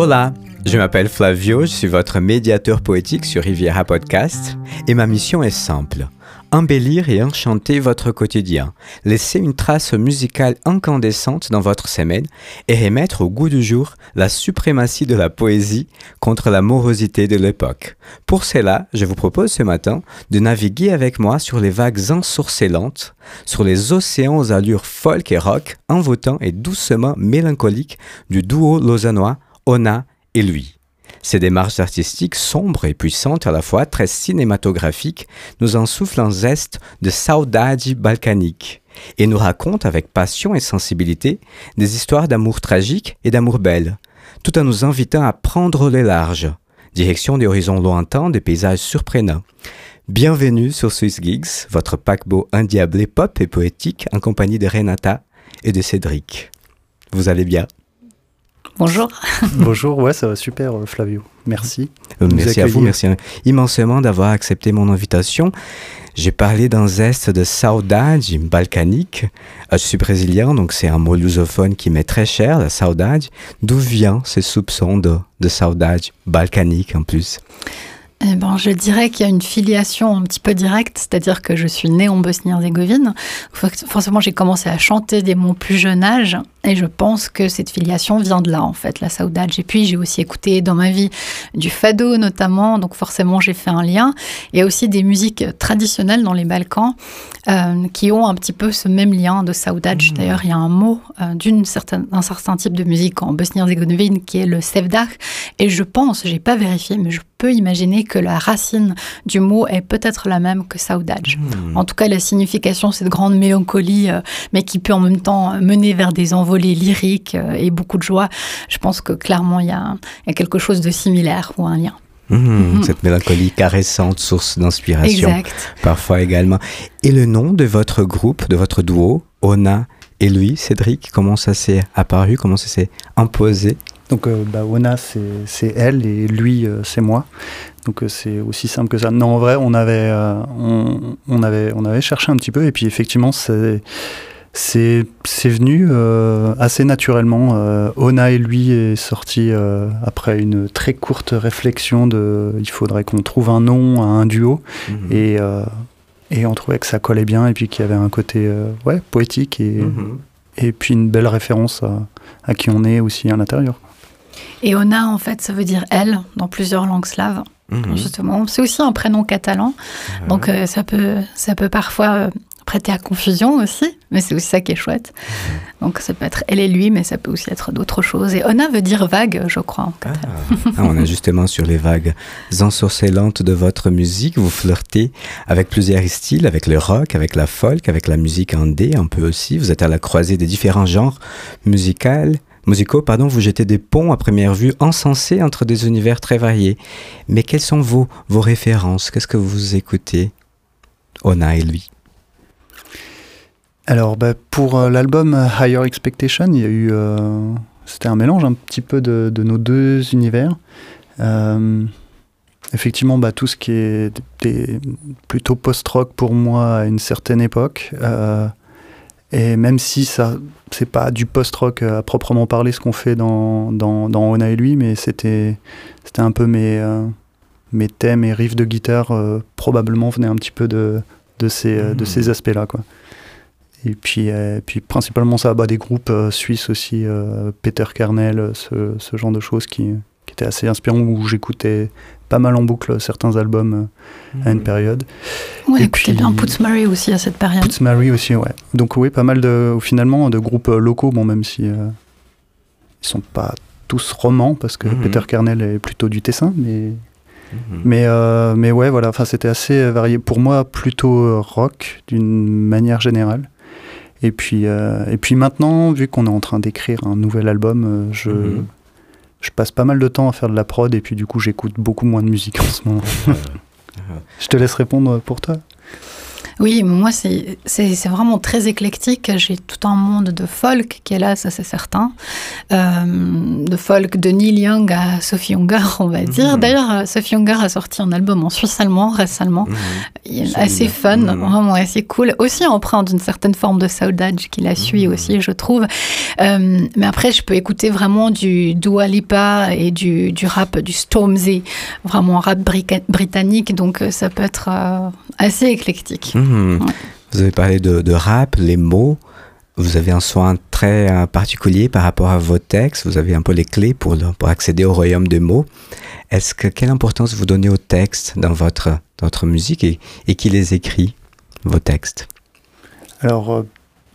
Hola, je m'appelle Flavio, je suis votre médiateur poétique sur Riviera Podcast et ma mission est simple. Embellir et enchanter votre quotidien, laisser une trace musicale incandescente dans votre semaine et remettre au goût du jour la suprématie de la poésie contre la morosité de l'époque. Pour cela, je vous propose ce matin de naviguer avec moi sur les vagues ensourcelantes, sur les océans aux allures folk et rock, envoûtants et doucement mélancoliques du duo lausannois Ona et lui. Ces démarches artistiques sombres et puissantes à la fois, très cinématographiques, nous insoufflent un zeste de saudade balkanique et nous racontent avec passion et sensibilité des histoires d'amour tragique et d'amour belle, tout en nous invitant à prendre les larges, direction des horizons lointains, des paysages surprenants. Bienvenue sur Swiss Gigs, votre paquebot indiablé pop et poétique en compagnie de Renata et de Cédric. Vous allez bien? Bonjour. Bonjour, ouais, ça va super, euh, Flavio. Merci. Euh, merci à vous, merci immensément d'avoir accepté mon invitation. J'ai parlé d'un zeste de saudade balkanique. Euh, je suis brésilien, donc c'est un mot lusophone qui m'est très cher, la saudade. D'où vient ce soupçon de, de saudade balkanique en plus? Eh ben, je dirais qu'il y a une filiation un petit peu directe, c'est-à-dire que je suis née en Bosnie-Herzégovine. Forcément, j'ai commencé à chanter dès mon plus jeune âge, et je pense que cette filiation vient de là, en fait, la saudade. Et puis, j'ai aussi écouté dans ma vie du fado, notamment, donc forcément, j'ai fait un lien. Il y a aussi des musiques traditionnelles dans les Balkans euh, qui ont un petit peu ce même lien de saudade. Mmh. D'ailleurs, il y a un mot euh, d'un certain, type de musique en Bosnie-Herzégovine qui est le sevdah, et je pense, j'ai pas vérifié, mais je peux imaginer que la racine du mot est peut-être la même que saudade. Hmm. En tout cas, la signification, c'est de grande mélancolie, euh, mais qui peut en même temps mener vers des envolées lyriques euh, et beaucoup de joie. Je pense que clairement, il y, a, quelque chose de similaire ou un lien. Hmm, hmm. Cette mélancolie caressante, source d'inspiration. Parfois également. Et le nom de votre groupe, de votre duo, Ona et lui, Cédric, comment ça s'est apparu, comment ça s'est imposé? Donc euh, bah, Ona, c'est elle et lui, euh, c'est moi. Donc euh, c'est aussi simple que ça. Non, en vrai, on avait, on, avait, on avait cherché un petit peu et puis effectivement, c'est c'est venu assez naturellement. Ona et lui est sorti après une très courte réflexion de il faudrait qu'on trouve un nom à un duo mmh. et, et on trouvait que ça collait bien et puis qu'il y avait un côté ouais, poétique et, mmh. et puis une belle référence à, à qui on est aussi à l'intérieur. Et Ona, en fait, ça veut dire elle dans plusieurs langues slaves. Mhm. Justement, c'est aussi un prénom catalan, donc euh, ça peut ça peut parfois euh, prêter à confusion aussi, mais c'est aussi ça qui est chouette. Donc ça peut être elle et lui, mais ça peut aussi être d'autres choses. Et Ona veut dire vague, je crois. En ah. ah, on est justement sur les vagues ensorcelantes de votre musique. Vous flirtez avec plusieurs styles, avec le rock, avec la folk, avec la musique indé un peu aussi. Vous êtes à la croisée des différents genres musicaux musicaux, pardon, vous jetez des ponts à première vue encensés entre des univers très variés. Mais quelles sont vos, vos références? Qu'est-ce que vous écoutez? Ona et lui Alors, bah, pour euh, l'album Higher Expectation, il y a eu. Euh, c'était un mélange un petit peu de, nos deux univers. Euh, effectivement, bah, tout ce qui est plutôt post-rock pour moi à une certaine époque. Et même si ça, c'est pas du post-rock à proprement parler ce qu'on fait dans, dans, dans, Ona et lui, mais c'était, c'était un peu mes, euh, mes thèmes et riffs de guitare euh, probablement venaient un petit peu de, de ces, euh, de mmh. ces aspects-là. Quoi. Et puis, puis principalement ça, bah, des groupes suisses aussi, Peter Kernel, ce, ce, genre de choses qui, qui étaient assez inspirants, où j'écoutais pas mal en boucle certains albums euh, à une mhm. période. Ouais, et puis bien Mary aussi à cette période. Mary aussi, ouais. Donc oui, pas mal de finalement de groupes euh, locaux, bon même si euh, ils sont pas tous romans parce que mhm. Peter Kernel est plutôt du Tessin, mais mhm. mais mais ouais voilà, enfin c'était assez varié pour moi, plutôt rock d'une manière générale. Et puis et puis maintenant, vu qu'on est en train d'écrire un nouvel album, je je passe pas mal de temps à faire de la prod et puis du coup j'écoute beaucoup moins de musique en ce moment. je te laisse répondre pour toi. Oui, moi, c'est vraiment très éclectique. J'ai tout un monde de folk qui est là, ça c'est certain. Euh, de folk de Neil Young à Sophie Younger, on va dire. Mhm. D'ailleurs, euh, Sophie Younger a sorti un album en suisse allemand récemment. Mhm. assez fun, mhm. vraiment assez cool. Aussi empreint d'une certaine forme de saudade qui la suit aussi, je trouve. Euh, mais après, je peux écouter vraiment du Dua Lipa et du, du rap, du Stormzy, vraiment rap britannique. Donc, ça peut être assez éclectique. Mhm. Vous avez parlé de, rap, les mots. Vous avez un soin très euh, particulier par rapport à vos textes. Vous avez un peu les clés pour, pour accéder au royaume des mots. Est-ce que quelle importance vous donnez aux textes dans votre, votre musique et, et qui les écrit, vos textes? Alors, euh,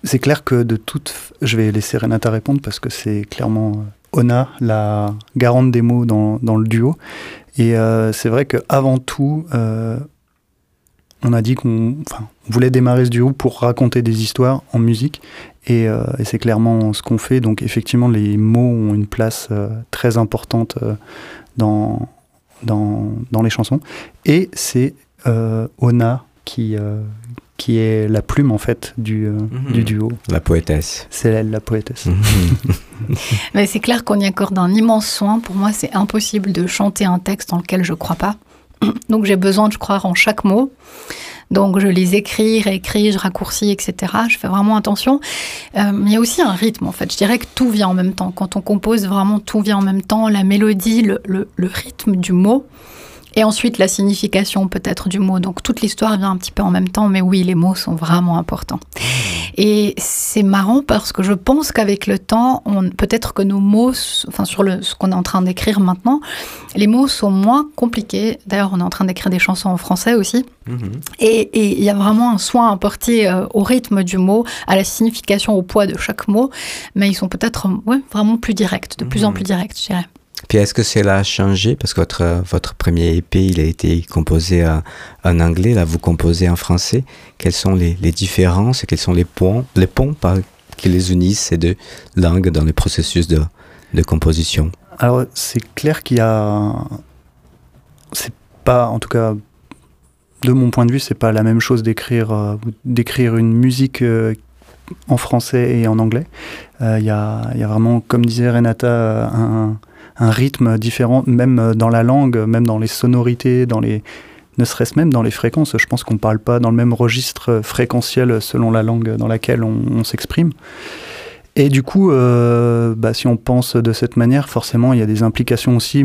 c'est clair que de toutes. Je vais laisser Renata répondre parce que c'est clairement euh, Ona, la garante des mots dans, dans le duo. Et c'est vrai qu'avant tout, on a dit qu'on voulait démarrer ce duo pour raconter des histoires en musique. Euh, et, c'est clairement ce qu'on fait. Donc effectivement, les mots ont une place euh, très importante euh, dans, dans, les chansons. Et c'est Ona qui, qui est la plume en fait du, mhm. du duo. La poétesse. C'est elle, la poétesse. Mhm. Mais c'est clair qu'on y accorde un immense soin. Pour moi, c'est impossible de chanter un texte dans lequel je ne crois pas. Donc j'ai besoin de croire en chaque mot. Donc je les écris, réécris, je raccourcis, etc. Je fais vraiment attention. Euh, il y a aussi un rythme en fait. Je dirais que tout vient en même temps. Quand on compose, vraiment tout vient en même temps. La mélodie, le, le rythme du mot. Et ensuite, la signification peut-être du mot. Donc, toute l'histoire vient un petit peu en même temps, mais oui, les mots sont vraiment importants. Et c'est marrant parce que je pense qu'avec le temps, peut-être que nos mots, enfin, sur le, ce qu'on est en train d'écrire maintenant, les mots sont moins compliqués. D'ailleurs, on est en train d'écrire des chansons en français aussi. Mhm. Et il y a vraiment un soin apporté euh, au rythme du mot, à la signification, au poids de chaque mot, mais ils sont peut-être ouais, vraiment plus directs, de plus en mhm. plus directs, je dirais. Puis est-ce que cela a changé? Parce que votre, votre premier EP, il a été composé en anglais, là vous composez en français. Quelles sont les, les différences et quels sont les ponts, les ponts qui les unissent ces deux langues dans le processus de, de composition? Alors c'est clair qu'il y a... C'est pas, en tout cas, de mon point de vue, c'est pas la même chose d'écrire euh, d'écrire une musique euh, en français et en anglais. Euh, il y, a, y, a, vraiment, comme disait Renata, un un rythme différent, même dans la langue, même dans les sonorités, dans les, ne serait-ce même dans les fréquences. Je pense qu'on ne parle pas dans le même registre fréquentiel selon la langue dans laquelle on, s'exprime. Et du coup, euh, bah, si on pense de cette manière, forcément, il y a des implications aussi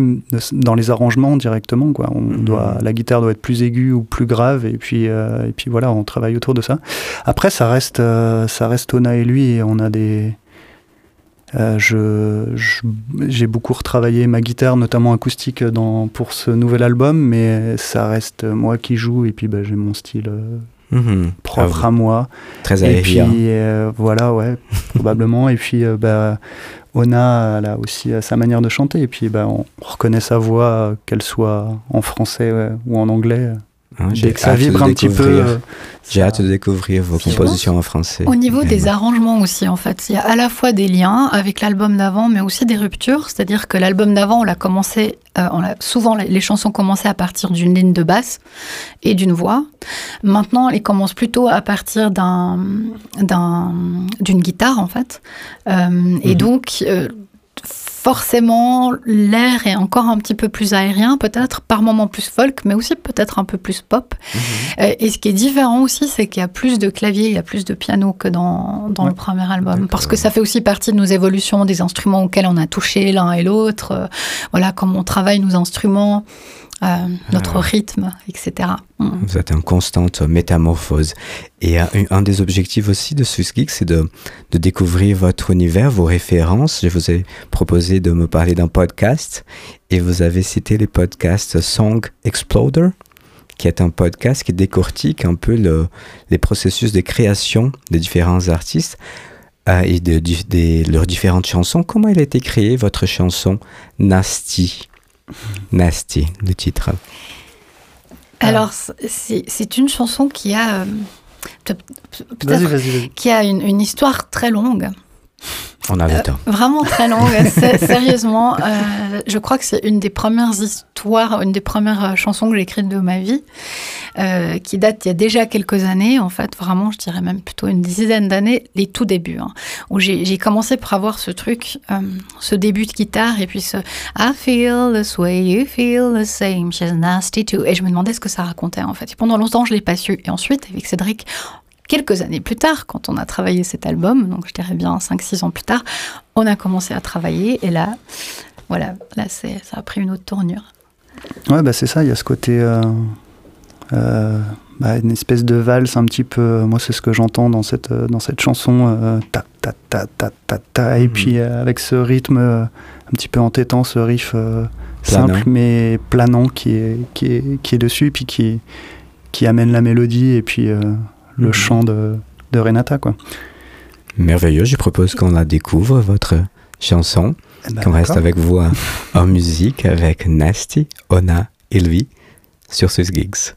dans les arrangements directement. Quoi. On mhm. doit, la guitare doit être plus aiguë ou plus grave, et puis, euh, et puis voilà, on travaille autour de ça. Après, ça reste, euh, ça reste Ona et lui, et on a des, euh, je, j'ai beaucoup retravaillé ma guitare, notamment acoustique, dans, pour ce nouvel album, mais ça reste moi qui joue et puis bah, j'ai mon style euh, mhm. propre ah à moi. Très. Et puis euh, voilà, ouais, probablement. Et puis bah, Ona, elle a aussi sa manière de chanter. Et puis bah, on reconnaît sa voix, qu'elle soit en français ou en anglais. Hein, j'ai ça vibre un petit peu. Euh, j'ai hâte de découvrir vos compositions en français. Au niveau des arrangements aussi, en fait, il y a à la fois des liens avec l'album d'avant, mais aussi des ruptures. C'est-à-dire que l'album d'avant, on l'a commencé, euh, on a, souvent les chansons commençaient à partir d'une ligne de basse et d'une voix. Maintenant, elles commencent plutôt à partir d'un, d'une guitare, en fait. Euh, et mhm. donc forcément, l'air est encore un petit peu plus aérien, peut-être par moments plus folk, mais aussi peut-être un peu plus pop. Mhm. Euh, et ce qui est différent aussi, c'est qu'il y a plus de claviers, il y a plus de piano que dans, dans le premier album, parce que ça fait aussi partie de nos évolutions, des instruments auxquels on a touché l'un et l'autre. Euh, voilà, comment on travaille nos instruments. Euh, notre ah. rythme, etc. Mm. Vous êtes en constante métamorphose. Et un, des objectifs aussi de Swiss Geek, c'est de, de, découvrir votre univers, vos références. Je vous ai proposé de me parler d'un podcast et vous avez cité les podcasts Song Exploder, qui est un podcast qui décortique un peu le, les processus de création des différents artistes euh, et de, de, leurs différentes chansons. Comment elle a été créée, votre chanson Nasty? Nasty, le titre. Alors, c'est une chanson qui a, euh, qui a une, histoire très longue. On a le temps. Vraiment très longue. Sérieusement, je crois que c'est une des premières histoires, une des premières chansons que j'ai écrites de ma vie. Euh, qui date il y a déjà quelques années, en fait, vraiment, je dirais même plutôt une dizaine d'années, les tout débuts, hein, où j'ai commencé par avoir ce truc, euh, ce début de guitare, et puis ce I feel this way, you feel the same, she's nasty too. Et je me demandais ce que ça racontait, en fait. Et pendant longtemps, je l'ai pas su. Et ensuite, avec Cédric, quelques années plus tard, quand on a travaillé cet album, donc je dirais bien 5-6 ans plus tard, on a commencé à travailler, et là, voilà, là, ça a pris une autre tournure. Ouais, bah c'est ça, il y a ce côté. Euh, euh, bah, une espèce de valse un petit peu. Moi, c'est ce que j'entends dans cette, euh, dans cette chanson. Euh, ta, ta, ta, ta, ta, ta, et mhm. puis avec ce rythme un petit peu entêtant, ce riff simple mais planant qui est, qui est, qui est dessus, et puis qui, qui amène la mélodie et puis le mhm. chant de, de Renata. Quoi. Merveilleux, je propose qu'on la découvre, votre chanson, eh ben, qu'on reste avec vous en musique avec Nasty, Ona et lui sur Swiss Gigs.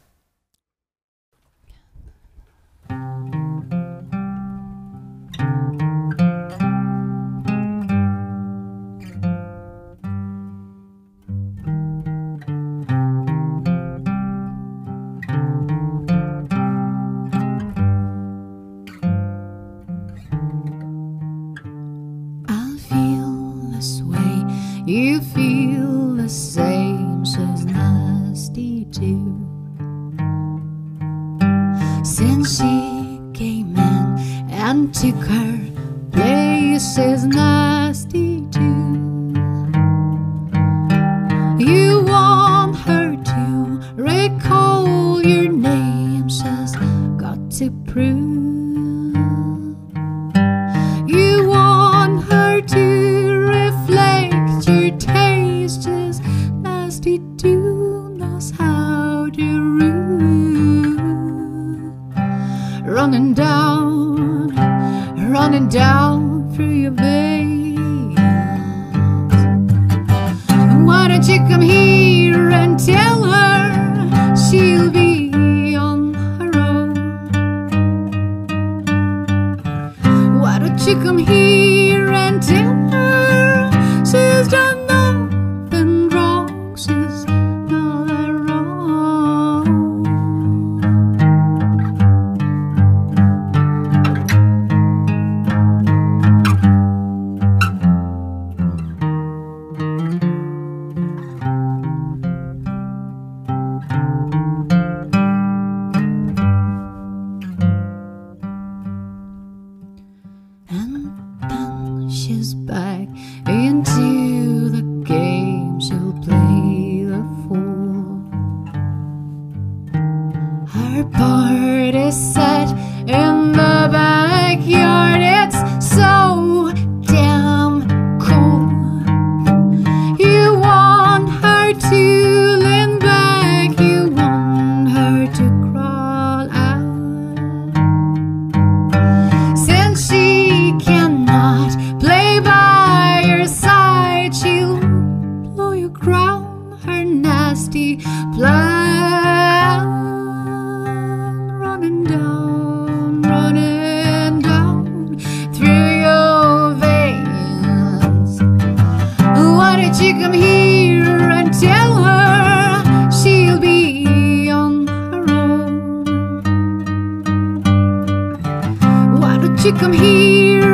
through your veins. Why don't you come here and tell her she'll be on her own? Why don't you come here? you come here?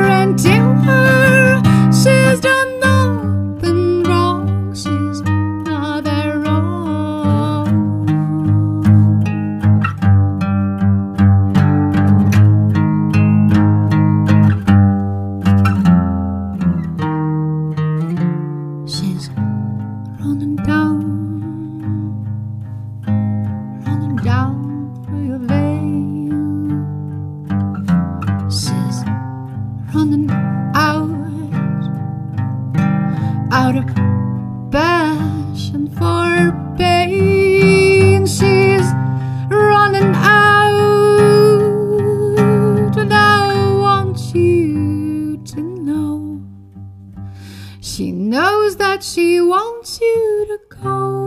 She knows that she wants you to come.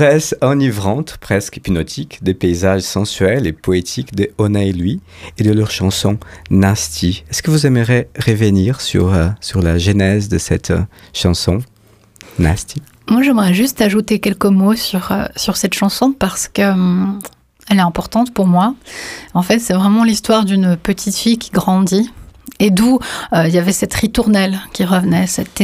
L'ivresse enivrante, presque hypnotique, des paysages sensuels et poétiques de Ona et lui et de leur chanson Nasty. Est-ce que vous aimeriez revenir sur, euh, sur la genèse de cette euh, chanson Nasty? Moi, j'aimerais juste ajouter quelques mots sur, euh, sur cette chanson parce que hum, elle est importante pour moi. En fait, c'est vraiment l'histoire d'une petite fille qui grandit et d'où euh, il y avait cette ritournelle qui revenait, cette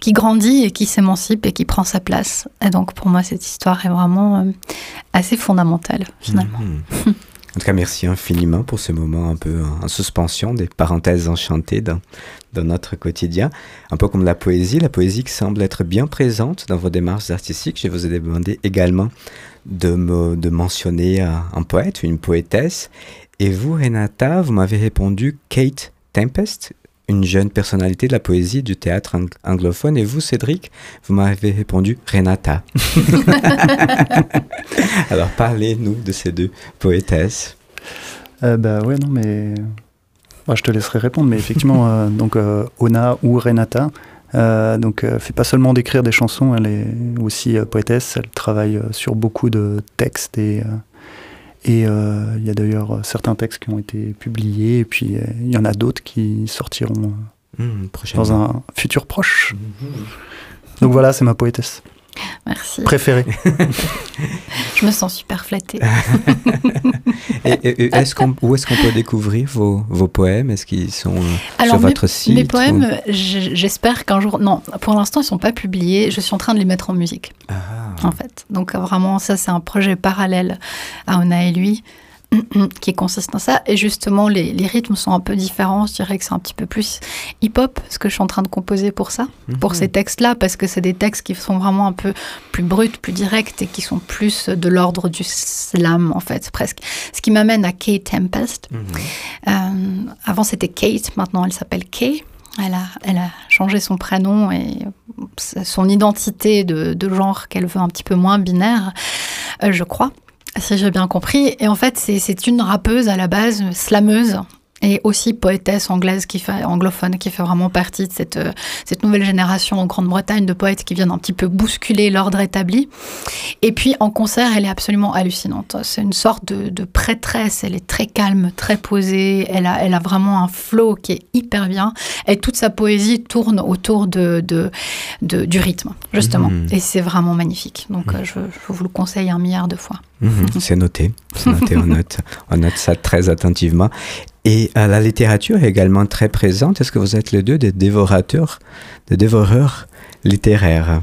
qui grandit et qui s'émancipe et qui prend sa place. Et donc pour moi, cette histoire est vraiment euh, assez fondamentale finalement. Mhm. En tout cas, merci infiniment pour ce moment un peu en suspension, des parenthèses enchantées dans, notre quotidien. Un peu comme la poésie, la poésie qui semble être bien présente dans vos démarches artistiques. Je vous ai demandé également de, me, de mentionner un poète, une poétesse. Et vous, Renata, vous m'avez répondu Kate Tempest, une jeune personnalité de la poésie du théâtre ang- anglophone. Et vous, Cédric, vous m'avez répondu Renata. Alors, parlez-nous de ces deux poétesses. Euh, bah ouais, non, mais. Bah, je te laisserai répondre, mais effectivement, euh, donc euh, Ona ou Renata, euh, donc euh, fait pas seulement d'écrire des chansons, elle est aussi euh, poétesse, elle travaille euh, sur beaucoup de textes et et euh, il y a d'ailleurs euh, certains textes qui ont été publiés et puis euh, il y en a d'autres qui sortiront prochainement. dans un futur proche. Donc voilà, c'est ma poétesse Merci. préférée. Je me sens super flattée. Et, et- et est-ce qu'on, où est-ce qu'on peut découvrir vos, vos poèmes? Est-ce qu'ils sont euh, Alors, sur mes- votre site Mes poèmes, j'espère qu'un jour. Non, pour l'instant, ils sont pas publiés. Je suis en train de les mettre en musique, Ah. en fait. Donc, vraiment, ça, c'est un projet parallèle à Ona et lui qui consiste dans ça. Et justement, les, les rythmes sont un peu différents. Je dirais que c'est un petit peu plus hip-hop, ce que je suis en train de composer pour ça, pour Mhm. ces textes-là, parce que c'est des textes qui sont vraiment un peu plus bruts, plus directs et qui sont plus de l'ordre du slam, en fait, presque. Ce qui m'amène à Kate Tempest. Mhm. Euh, avant, c'était Kate, maintenant elle s'appelle Kay. Elle a, elle a changé son prénom et son identité de, de genre qu'elle veut un petit peu moins binaire, euh, je crois, si j'ai bien compris. Et en fait, c'est- une rappeuse à la base, slameuse. Et aussi poétesse anglaise qui fait, anglophone qui fait vraiment partie de cette, euh, cette nouvelle génération en Grande-Bretagne de poètes qui viennent un petit peu bousculer l'ordre établi. Et puis en concert, elle est absolument hallucinante. C'est une sorte de, de prêtresse. Elle est très calme, très posée. Elle a, elle a vraiment un flow qui est hyper bien. Et toute sa poésie tourne autour de, de, de- du rythme, justement. Mhm. Et c'est vraiment magnifique. Donc euh, je, je vous le conseille un milliard de fois. Mhm, c'est noté, c'est noté, on note, on note ça très attentivement. Et euh, la littérature est également très présente. Est-ce que vous êtes les deux des dévorateurs, des dévoreurs littéraires?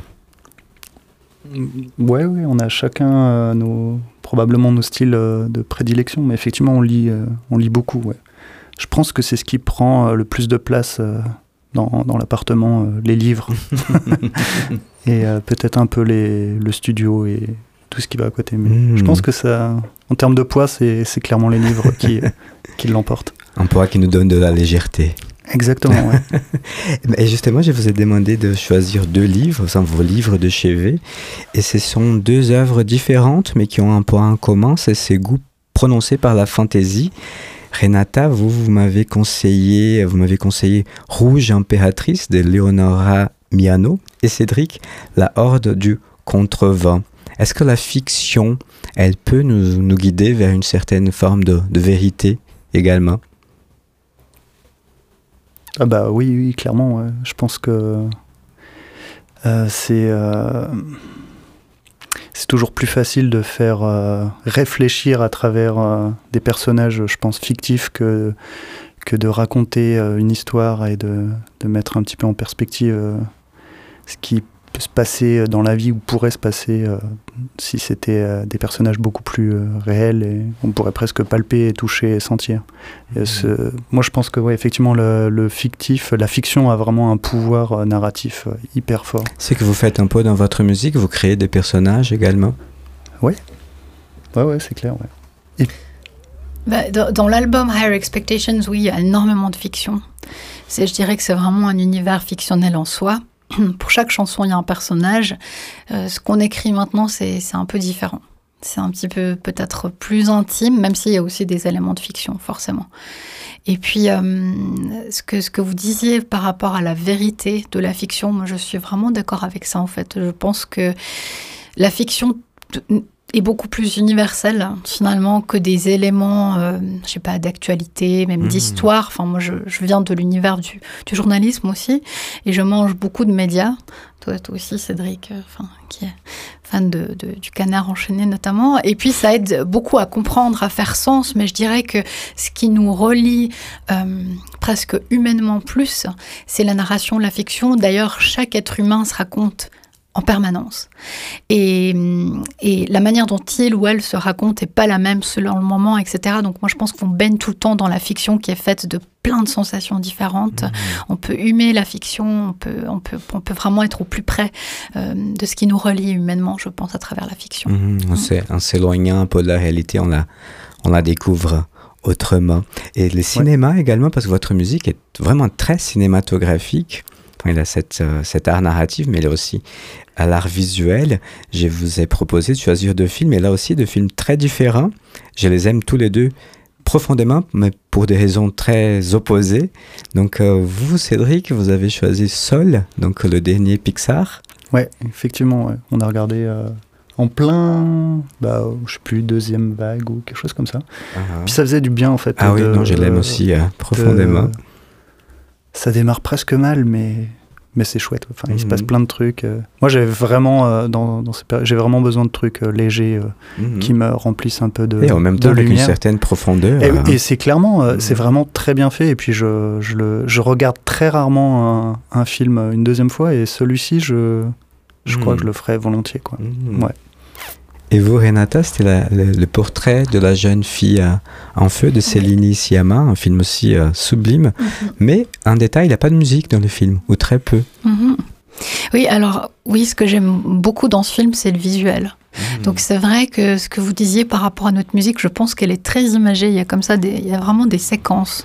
Ouais, ouais, on a chacun euh, nos, probablement nos styles euh, de prédilection, mais effectivement, on lit, euh, on lit beaucoup. Ouais. Je pense que c'est ce qui prend le plus de place dans, dans l'appartement, les livres, et peut-être un peu les, le studio et tout ce qui va à côté. Mais Mm. je pense que ça, en termes de poids, c'est c'est clairement les livres qui, qui l'emportent. Un poids qui nous donne de la légèreté. Exactement, ouais. Et justement, je vous ai demandé de choisir deux livres, enfin, vos livres de chevet. Et ce sont deux œuvres différentes, mais qui ont un point en commun, c'est ces goûts prononcés par la fantaisie. Renata, vous, vous m'avez conseillé, vous m'avez conseillé Rouge impératrice de Leonora Miano et Cédric, La Horde du Contrevent. Est-ce que la fiction, elle peut nous, guider vers une certaine forme de, vérité également? Ah bah oui, oui, clairement. Je pense que euh, c'est euh, c'est toujours plus facile de faire euh, réfléchir à travers des personnages, je pense, fictifs que que de raconter une histoire et de, mettre un petit peu en perspective ce qui se passer dans la vie ou pourrait se passer euh, si c'était euh, des personnages beaucoup plus euh, réels et on pourrait presque palper, et toucher et sentir. Et ce- moi, je pense que, ouais, effectivement, le, le fictif, la fiction a vraiment un pouvoir euh, narratif euh, hyper fort. C'est que vous faites un peu dans votre musique, vous créez des personnages également? Ouais, ouais, c'est clair. Ouais. Bah, dans dans l'album Higher Expectations, oui, il y a énormément de fiction. C'est, je dirais que c'est vraiment un univers fictionnel en soi. Pour chaque chanson, il y a un personnage. Euh, ce qu'on écrit maintenant, c'est un peu différent. C'est un petit peu peut-être plus intime, même s'il y a aussi des éléments de fiction, forcément. Et puis, euh, ce que vous disiez par rapport à la vérité de la fiction, moi je suis vraiment d'accord avec ça en fait. Je pense que la fiction est beaucoup plus universelle finalement que des éléments, euh, je sais pas, d'actualité, même mmh. d'histoire. Enfin, moi, je, je viens de l'univers du, du, journalisme aussi, et je mange beaucoup de médias. Toi, toi aussi, Cédric, euh, enfin, qui est fan de, de, du canard enchaîné notamment. Et puis, ça aide beaucoup à comprendre, à faire sens. Mais je dirais que ce qui nous relie euh, presque humainement plus, c'est la narration, la fiction. D'ailleurs, chaque être humain se raconte en permanence. Et, et, la manière dont il ou elle se raconte n'est pas la même selon le moment, etc. Donc moi je pense qu'on baigne tout le temps dans la fiction qui est faite de plein de sensations différentes. Mmh. On peut humer la fiction, on peut, on, peut, on peut vraiment être au plus près euh, de ce qui nous relie humainement, je pense, à travers la fiction. Mmh. On s'éloigne un peu de la réalité, on la, on la découvre autrement. Et le cinéma ouais. également, parce que votre musique est vraiment très cinématographique. Il a cette, euh, cet art narratif, mais il a aussi à l'art visuel. Je vous ai proposé de choisir deux films, et là aussi deux films très différents. Je les aime tous les deux profondément, mais pour des raisons très opposées. Donc euh, vous, Cédric, vous avez choisi Sol, donc le dernier Pixar. Ouais, effectivement, ouais. on a regardé euh, en plein, bah, je sais plus, deuxième vague ou quelque chose comme ça. Uh -huh. Puis ça faisait du bien en fait. Ah de, oui, non, je l'aime aussi euh, profondément. De... Ça démarre presque mal, mais mais c'est chouette. Enfin, mmh. il se passe plein de trucs. Moi, j'ai vraiment euh, dans, dans j'ai vraiment besoin de trucs euh, légers euh, mmh. qui me remplissent un peu de et en même temps avec lumière. une certaine profondeur. Et, hein. et c'est clairement, mmh. c'est vraiment très bien fait. Et puis je, je, le, je regarde très rarement un, un, film une deuxième fois. Et celui-ci, je, je crois que je le ferai volontiers, quoi. Ouais. Et vous, Renata, c'était le, le, portrait de la jeune fille euh, en feu de Céline Sciamma, un film aussi euh, sublime. Mm -hmm. Mais un détail, il n'y a pas de musique dans le film, ou très peu. Mm -hmm. Oui, alors oui, ce que j'aime beaucoup dans ce film, c'est le visuel. Mmh. Donc c'est vrai que ce que vous disiez par rapport à notre musique, je pense qu'elle est très imagée. Il y a comme ça, des, il y a vraiment des séquences.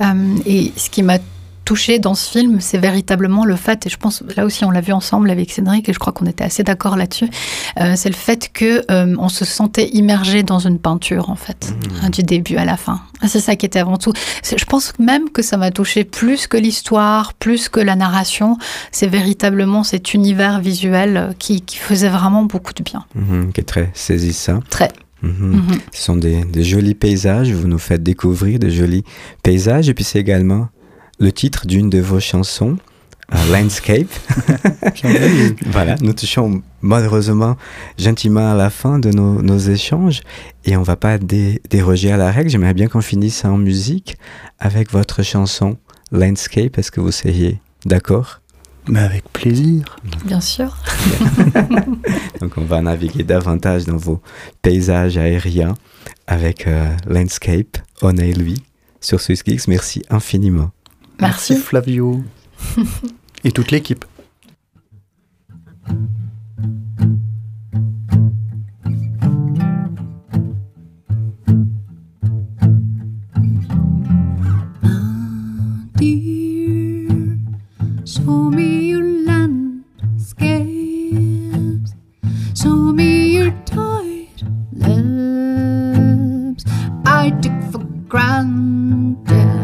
Euh, et ce qui m'a touché dans ce film, c'est véritablement le fait, et je pense là aussi on l'a vu ensemble avec Cédric, et je crois qu'on était assez d'accord là-dessus, euh, c'est le fait que euh, on se sentait immergé dans une peinture en fait, mmh. hein, du début à la fin. Ah, c'est ça qui était avant tout. Je pense même que ça m'a touché plus que l'histoire, plus que la narration. C'est véritablement cet univers visuel qui, qui, faisait vraiment beaucoup de bien. Mmh, qui est très saisissant. Très. Mmh. Mmh. Ce sont des, des, jolis paysages, vous nous faites découvrir de jolis paysages, et puis c'est également le titre d'une de vos chansons, euh, Landscape. voilà, nous touchons malheureusement gentiment à la fin de nos, nos échanges et on va pas dé déroger à la règle. J'aimerais bien qu'on finisse en musique avec votre chanson Landscape. Est-ce que vous seriez d'accord? Mais avec plaisir. Bien sûr. Donc on va naviguer davantage dans vos paysages aériens avec euh, Landscape, on est lui, sur SwissGeeks. Merci infiniment. Merci, Merci Flavio. Et toute l'équipe. Show me your landscapes. Show me your tight lips. I took for granted.